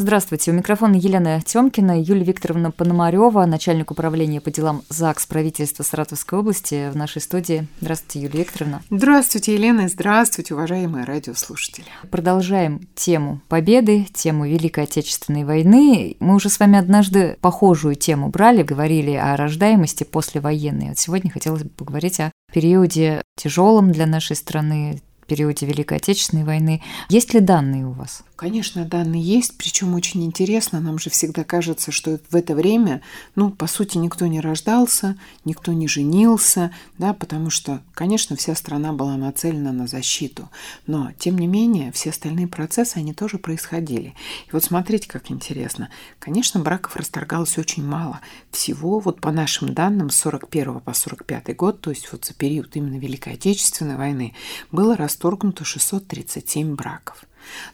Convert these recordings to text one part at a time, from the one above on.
Здравствуйте, у микрофона Елена Тёмкина, Юлия Викторовна Пономарева, начальник управления по делам ЗАГС правительства Саратовской области в нашей студии. Здравствуйте, Юлия Викторовна. Здравствуйте, Елена, здравствуйте, уважаемые радиослушатели. Продолжаем тему Победы, тему Великой Отечественной войны. Мы уже с вами однажды похожую тему брали, говорили о рождаемости послевоенной. Вот сегодня хотелось бы поговорить о периоде тяжелом для нашей страны, периоде Великой Отечественной войны. Есть ли данные у вас? Конечно, данные есть, причем очень интересно. Нам же всегда кажется, что в это время, ну, по сути, никто не рождался, никто не женился, да, потому что, конечно, вся страна была нацелена на защиту. Но, тем не менее, все остальные процессы, они тоже происходили. И вот смотрите, как интересно. Конечно, браков расторгалось очень мало. Всего, вот по нашим данным, с 41 по 45 год, то есть вот за период именно Великой Отечественной войны, было расторгнуто 637 браков.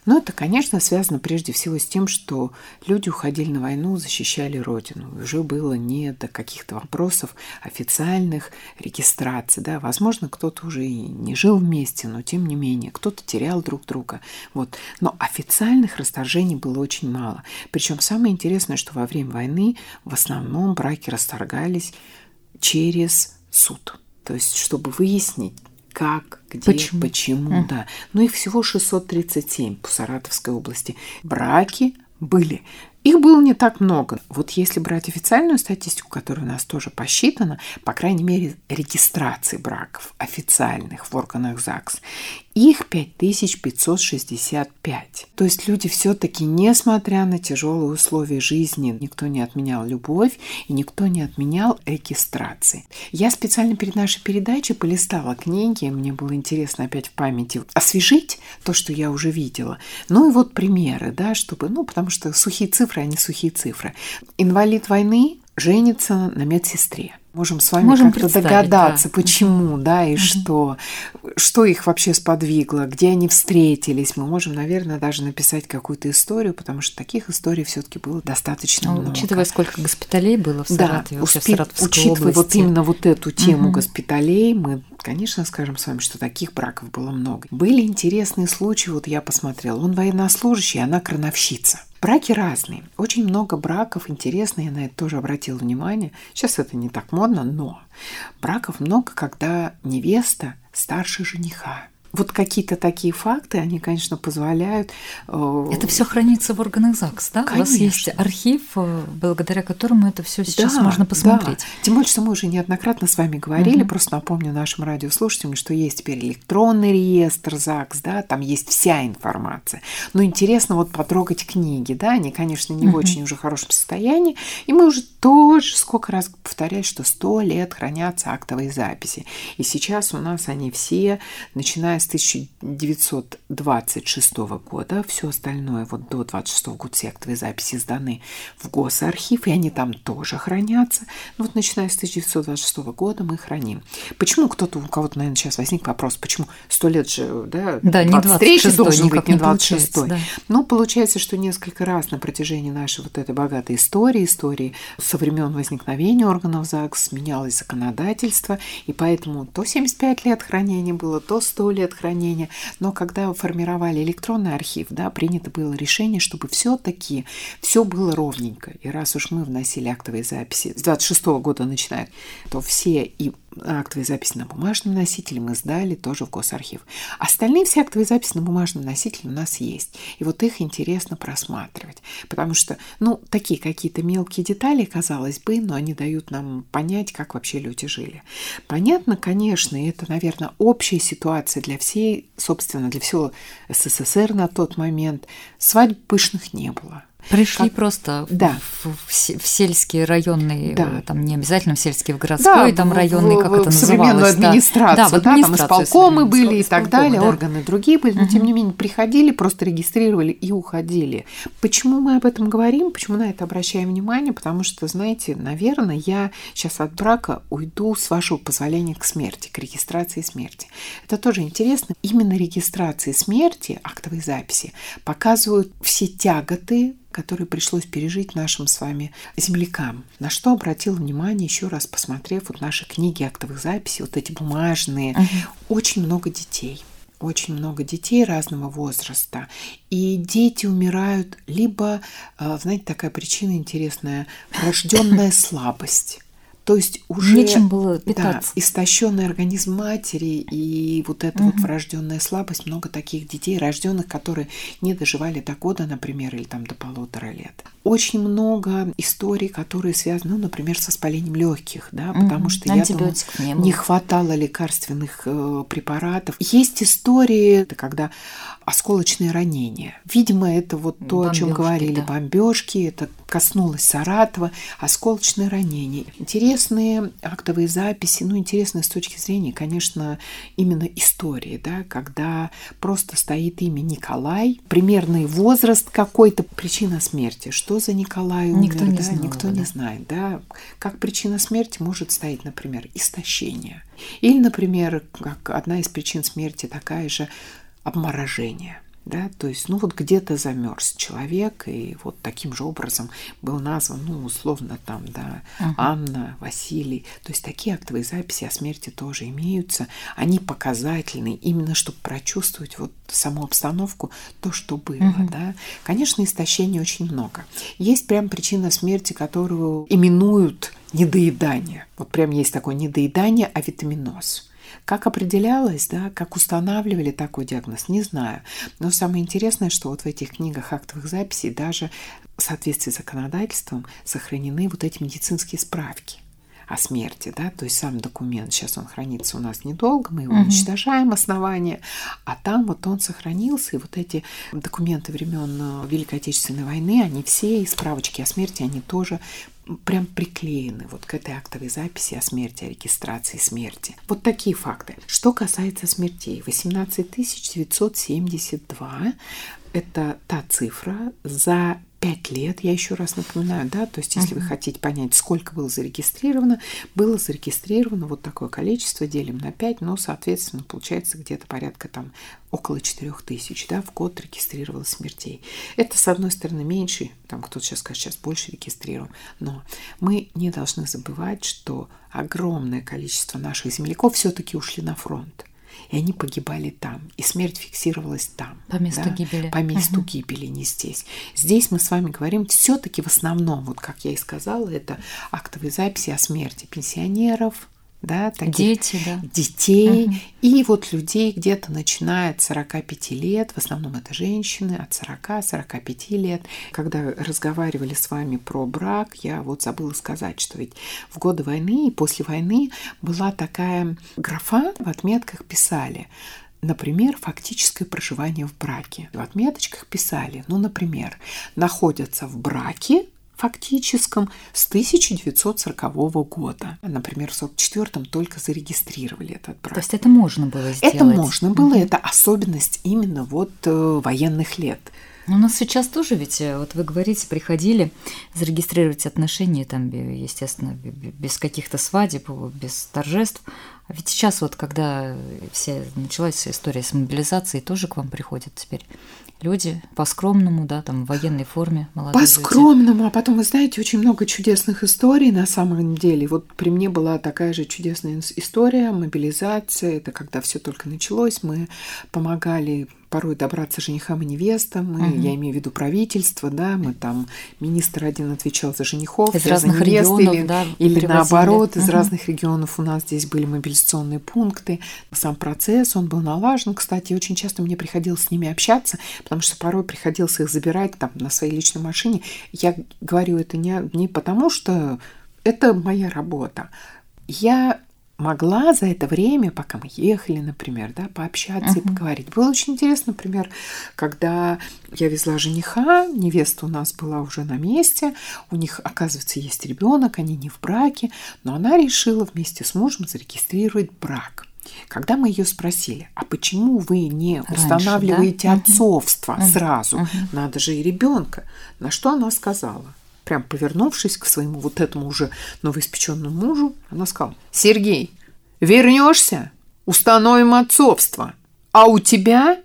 Но это, конечно, связано прежде всего с тем, что люди уходили на войну, защищали Родину. Уже было не до каких-то вопросов официальных регистраций. Да? Возможно, кто-то уже и не жил вместе, но тем не менее, кто-то терял друг друга. Вот. Но официальных расторжений было очень мало. Причем самое интересное, что во время войны в основном браки расторгались через суд. То есть, чтобы выяснить, как, где, почему, почему mm. да. Но их всего 637 по Саратовской области. Браки были. Их было не так много. Вот если брать официальную статистику, которая у нас тоже посчитана, по крайней мере, регистрации браков официальных в органах ЗАГС, их 5565. То есть люди все-таки, несмотря на тяжелые условия жизни, никто не отменял любовь и никто не отменял регистрации. Я специально перед нашей передачей полистала книги, мне было интересно опять в памяти освежить то, что я уже видела. Ну и вот примеры, да, чтобы, ну, потому что сухие цифры, они сухие цифры. Инвалид войны женится на медсестре можем с вами можем как-то догадаться, да. почему, да, и угу. что, что их вообще сподвигло, где они встретились. Мы можем, наверное, даже написать какую-то историю, потому что таких историй все-таки было достаточно ну, много. Учитывая, сколько госпиталей было в Саратове, да, успе... учитывая области. вот именно вот эту тему угу. госпиталей, мы, конечно, скажем с вами, что таких браков было много. Были интересные случаи, вот я посмотрела, он военнослужащий, она крановщица. Браки разные. Очень много браков, интересно, я на это тоже обратила внимание. Сейчас это не так модно, но браков много, когда невеста старше жениха вот какие-то такие факты, они, конечно, позволяют... Э, это все хранится в органах ЗАГС, да? Конечно. У вас есть архив, э, благодаря которому это все сейчас да, можно посмотреть. Да. Тем более, что мы уже неоднократно с вами говорили, угу. просто напомню нашим радиослушателям, что есть теперь электронный реестр ЗАГС, да, там есть вся информация. Но интересно вот потрогать книги, да, они, конечно, не угу. в очень уже хорошем состоянии, и мы уже тоже сколько раз повторяли, что сто лет хранятся актовые записи. И сейчас у нас они все, начиная с 1926 года, все остальное вот до 26 года все актовые записи сданы в госархив, и они там тоже хранятся. Но вот начиная с 1926 года мы храним. Почему кто-то, у кого-то, наверное, сейчас возник вопрос, почему сто лет же, да, да 23 должен быть, не 26 да. Ну, получается, что несколько раз на протяжении нашей вот этой богатой истории, истории со времен возникновения органов ЗАГС менялось законодательство, и поэтому то 75 лет хранения было, то 100 лет хранения. Но когда формировали электронный архив, да, принято было решение, чтобы все-таки все было ровненько. И раз уж мы вносили актовые записи с 26 года начиная, то все и актовые записи на бумажном носителе мы сдали тоже в госархив. Остальные все актовые записи на бумажном носителе у нас есть. И вот их интересно просматривать. Потому что, ну, такие какие-то мелкие детали, казалось бы, но они дают нам понять, как вообще люди жили. Понятно, конечно, и это, наверное, общая ситуация для всей, собственно, для всего СССР на тот момент. Свадьб пышных не было. Пришли как... просто да. в, в, в сельские районные, да. там не обязательно в сельские, в городской, да, там районный, как в, это в современную администрацию, да, да, да там исполкомы были и так далее, да. органы другие были, но угу. тем не менее приходили, просто регистрировали и уходили. Почему мы об этом говорим, почему на это обращаем внимание? Потому что, знаете, наверное, я сейчас от брака уйду, с вашего позволения, к смерти, к регистрации смерти. Это тоже интересно. Именно регистрации смерти, актовой записи, показывают все тяготы, которые пришлось пережить нашим с вами землякам. На что обратил внимание, еще раз посмотрев вот наши книги актовых записей, вот эти бумажные, угу. очень много детей очень много детей разного возраста, и дети умирают либо, э, знаете, такая причина интересная, рожденная слабость. То есть уже Нечем было питаться. Да, истощенный организм матери и вот эта угу. вот врожденная слабость, много таких детей, рожденных, которые не доживали до года, например, или там до полутора лет. Очень много историй, которые связаны, ну, например, с воспалением легких, да, угу. потому что я думаю, не, не хватало лекарственных э, препаратов. Есть истории, когда осколочные ранения. Видимо, это вот то, бомбёжки, о чем говорили, да. бомбежки, это коснулось Саратова, осколочные ранения. Интересные актовые записи, ну, интересные с точки зрения, конечно, именно истории, да, когда просто стоит имя Николай, примерный возраст какой-то, причина смерти. Что за Николай умер, никто не да, знал, никто да. не знает, да. Как причина смерти может стоять, например, истощение. Или, например, как одна из причин смерти такая же обморожение. Да, то есть, ну вот где-то замерз человек, и вот таким же образом был назван, ну, условно, там, да, uh-huh. Анна, Василий. То есть такие актовые записи о смерти тоже имеются. Они показательны, именно чтобы прочувствовать вот саму обстановку, то, что было, uh-huh. да. Конечно, истощения очень много. Есть прям причина смерти, которую именуют недоедание. Вот прям есть такое недоедание, а витаминоз. Как определялось, да, как устанавливали такой диагноз, не знаю. Но самое интересное, что вот в этих книгах актовых записей даже в соответствии с законодательством сохранены вот эти медицинские справки о смерти, да, то есть сам документ, сейчас он хранится у нас недолго, мы его угу. уничтожаем, основание, а там вот он сохранился, и вот эти документы времен Великой Отечественной войны, они все, и справочки о смерти, они тоже прям приклеены вот к этой актовой записи о смерти, о регистрации смерти. Вот такие факты. Что касается смертей, 18 972 это та цифра за 5 лет, я еще раз напоминаю, да, то есть если uh-huh. вы хотите понять, сколько было зарегистрировано, было зарегистрировано вот такое количество, делим на 5, но, соответственно, получается где-то порядка там около 4 тысяч, да, в год регистрировалось смертей. Это, с одной стороны, меньше, там кто-то сейчас скажет, сейчас больше регистрируем, но мы не должны забывать, что огромное количество наших земляков все-таки ушли на фронт и они погибали там, и смерть фиксировалась там. По месту да? гибели. По месту угу. гибели, не здесь. Здесь мы с вами говорим все-таки в основном, вот как я и сказала, это актовые записи о смерти пенсионеров, да, таких Дети, да. детей, угу. и вот людей где-то начиная от 45 лет, в основном это женщины, от 40-45 лет. Когда разговаривали с вами про брак, я вот забыла сказать, что ведь в годы войны и после войны была такая графа, в отметках писали, Например, фактическое проживание в браке. В отметочках писали, ну, например, находятся в браке фактическом с 1940 года. Например, в 1944 только зарегистрировали этот брак. То есть это можно было сделать? Это можно было, mm-hmm. это особенность именно вот э, военных лет. У нас сейчас тоже ведь, э, вот вы говорите, приходили зарегистрировать отношения, там, естественно, без каких-то свадеб, без торжеств. А ведь сейчас вот, когда вся началась история с мобилизацией, тоже к вам приходят теперь люди по-скромному, да, там в военной форме молодые По-скромному, люди. а потом, вы знаете, очень много чудесных историй на самом деле. Вот при мне была такая же чудесная история, мобилизация, это когда все только началось, мы помогали порой добраться женихам и невестам. Мы, угу. Я имею в виду правительство, да, мы там министр один отвечал за женихов, из разных за невест, регионов, или, да, или наоборот, из угу. разных регионов у нас здесь были мобилизационные пункты. Сам процесс, он был налажен, кстати, очень часто мне приходилось с ними общаться, потому что порой приходилось их забирать там на своей личной машине. Я говорю это не, не потому, что это моя работа. Я могла за это время, пока мы ехали, например, да, пообщаться uh-huh. и поговорить. Было очень интересно, например, когда я везла жениха, невеста у нас была уже на месте, у них, оказывается, есть ребенок, они не в браке, но она решила вместе с мужем зарегистрировать брак. Когда мы ее спросили, а почему вы не Раньше, устанавливаете да? отцовство uh-huh. сразу, uh-huh. надо же и ребенка, на что она сказала – прям повернувшись к своему вот этому уже новоиспеченному мужу, она сказала, Сергей, вернешься, установим отцовство, а у тебя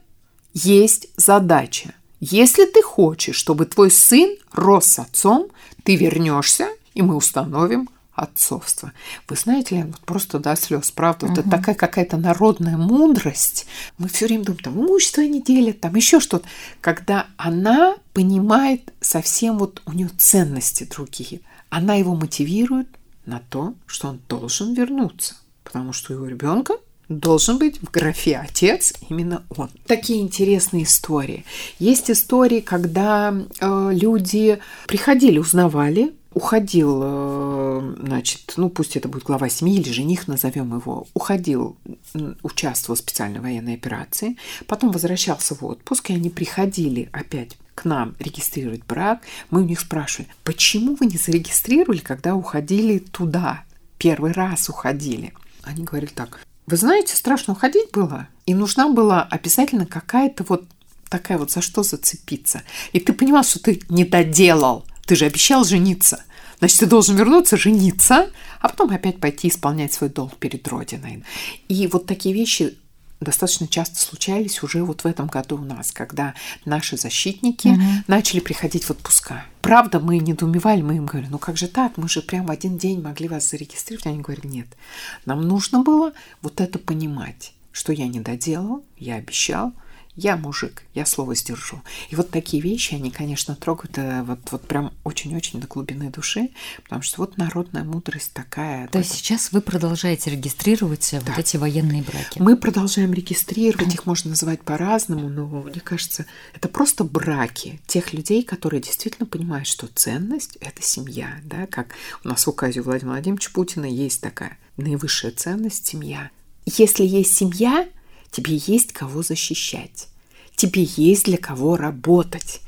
есть задача. Если ты хочешь, чтобы твой сын рос с отцом, ты вернешься, и мы установим отцовство. Вы знаете, Лен, вот просто до слез, правда, угу. вот это такая какая-то народная мудрость. Мы все время думаем, там имущество не делят, там еще что-то. Когда она понимает совсем вот у нее ценности другие, она его мотивирует на то, что он должен вернуться, потому что его ребенка должен быть в графе отец именно он. Такие интересные истории. Есть истории, когда э, люди приходили, узнавали уходил, э, значит, ну пусть это будет глава семьи или жених, назовем его, уходил, участвовал в специальной военной операции, потом возвращался в отпуск, и они приходили опять к нам регистрировать брак, мы у них спрашивали, почему вы не зарегистрировали, когда уходили туда, первый раз уходили? Они говорили так, вы знаете, страшно уходить было, и нужна была обязательно какая-то вот такая вот за что зацепиться. И ты понимал, что ты не доделал, ты же обещал жениться. Значит, ты должен вернуться, жениться, а потом опять пойти исполнять свой долг перед Родиной. И вот такие вещи достаточно часто случались уже вот в этом году у нас, когда наши защитники угу. начали приходить в отпуска. Правда, мы недоумевали, мы им говорили, ну как же так, мы же прямо в один день могли вас зарегистрировать. Они говорили, нет, нам нужно было вот это понимать, что я не доделал, я обещал, я мужик, я слово сдержу. И вот такие вещи, они, конечно, трогают э, вот, вот прям очень-очень до глубины души, потому что вот народная мудрость такая. То есть сейчас вы продолжаете регистрировать да. вот эти военные браки? Мы продолжаем регистрировать, их можно называть по-разному, но мне кажется, это просто браки тех людей, которые действительно понимают, что ценность – это семья, да, как у нас в указе у Владимира Владимировича Путина есть такая наивысшая ценность – семья. Если есть семья – Тебе есть кого защищать. Тебе есть для кого работать.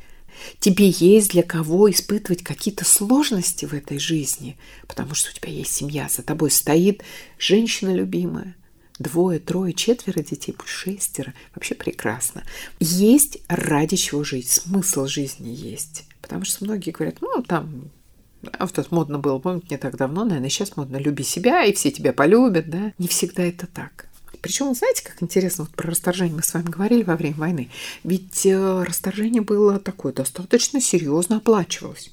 Тебе есть для кого испытывать какие-то сложности в этой жизни, потому что у тебя есть семья, за тобой стоит женщина любимая, двое, трое, четверо детей, шестеро. Вообще прекрасно. Есть ради чего жить, смысл жизни есть. Потому что многие говорят, ну, там, а вот это модно было, помните, не так давно, наверное, сейчас модно, люби себя, и все тебя полюбят, да? Не всегда это так. Причем, знаете, как интересно, вот про расторжение мы с вами говорили во время войны. Ведь э, расторжение было такое, достаточно серьезно оплачивалось.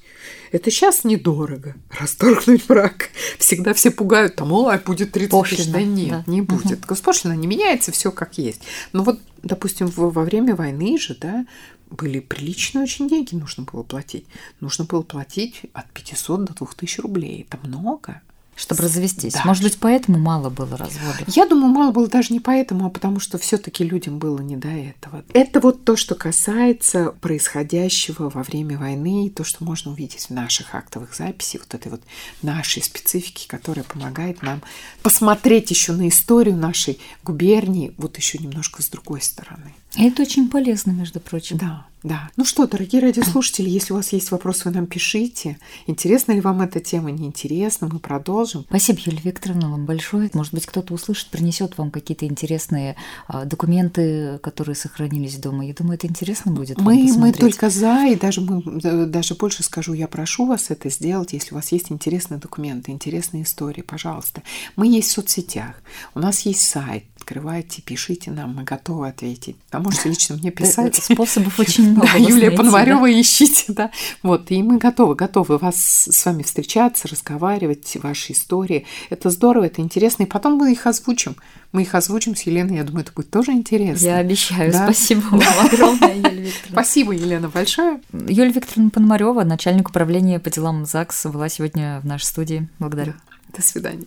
Это сейчас недорого. Расторгнуть брак. Всегда все пугают, там, ой, будет 30 Пошлина, тысяч. Да нет, да. не будет. Угу. Госпошлина не меняется, все как есть. Но вот, допустим, во время войны же, да, были приличные очень деньги нужно было платить. Нужно было платить от 500 до 2000 рублей. Это много чтобы развестись. Да. Может быть, поэтому мало было разводов? Я думаю, мало было даже не поэтому, а потому что все-таки людям было не до этого. Это вот то, что касается происходящего во время войны, и то, что можно увидеть в наших актовых записях, вот этой вот нашей специфики, которая помогает нам посмотреть еще на историю нашей губернии вот еще немножко с другой стороны. Это очень полезно, между прочим. Да, да. Ну что, дорогие радиослушатели, если у вас есть вопросы, вы нам пишите. Интересна ли вам эта тема, неинтересна, мы продолжим. Спасибо, Юлия Викторовна, вам большое. Может быть, кто-то услышит, принесет вам какие-то интересные а, документы, которые сохранились дома. Я думаю, это интересно будет. Мы, мы только за, и даже, мы, даже больше скажу, я прошу вас это сделать, если у вас есть интересные документы, интересные истории, пожалуйста. Мы есть в соцсетях, у нас есть сайт, открывайте, пишите нам, мы готовы ответить. А можете лично мне писать. Способов очень много. Да, Юлия Пономарева ищите, да. Вот, и мы готовы, готовы вас с вами встречаться, разговаривать, ваши истории. Это здорово, это интересно. И потом мы их озвучим. Мы их озвучим с Еленой, я думаю, это будет тоже интересно. Я обещаю. Да? Спасибо вам огромное, Юлия Викторовна. Спасибо, Елена, большое. Юлия Викторовна Пономарева, начальник управления по делам ЗАГС, была сегодня в нашей студии. Благодарю. До свидания.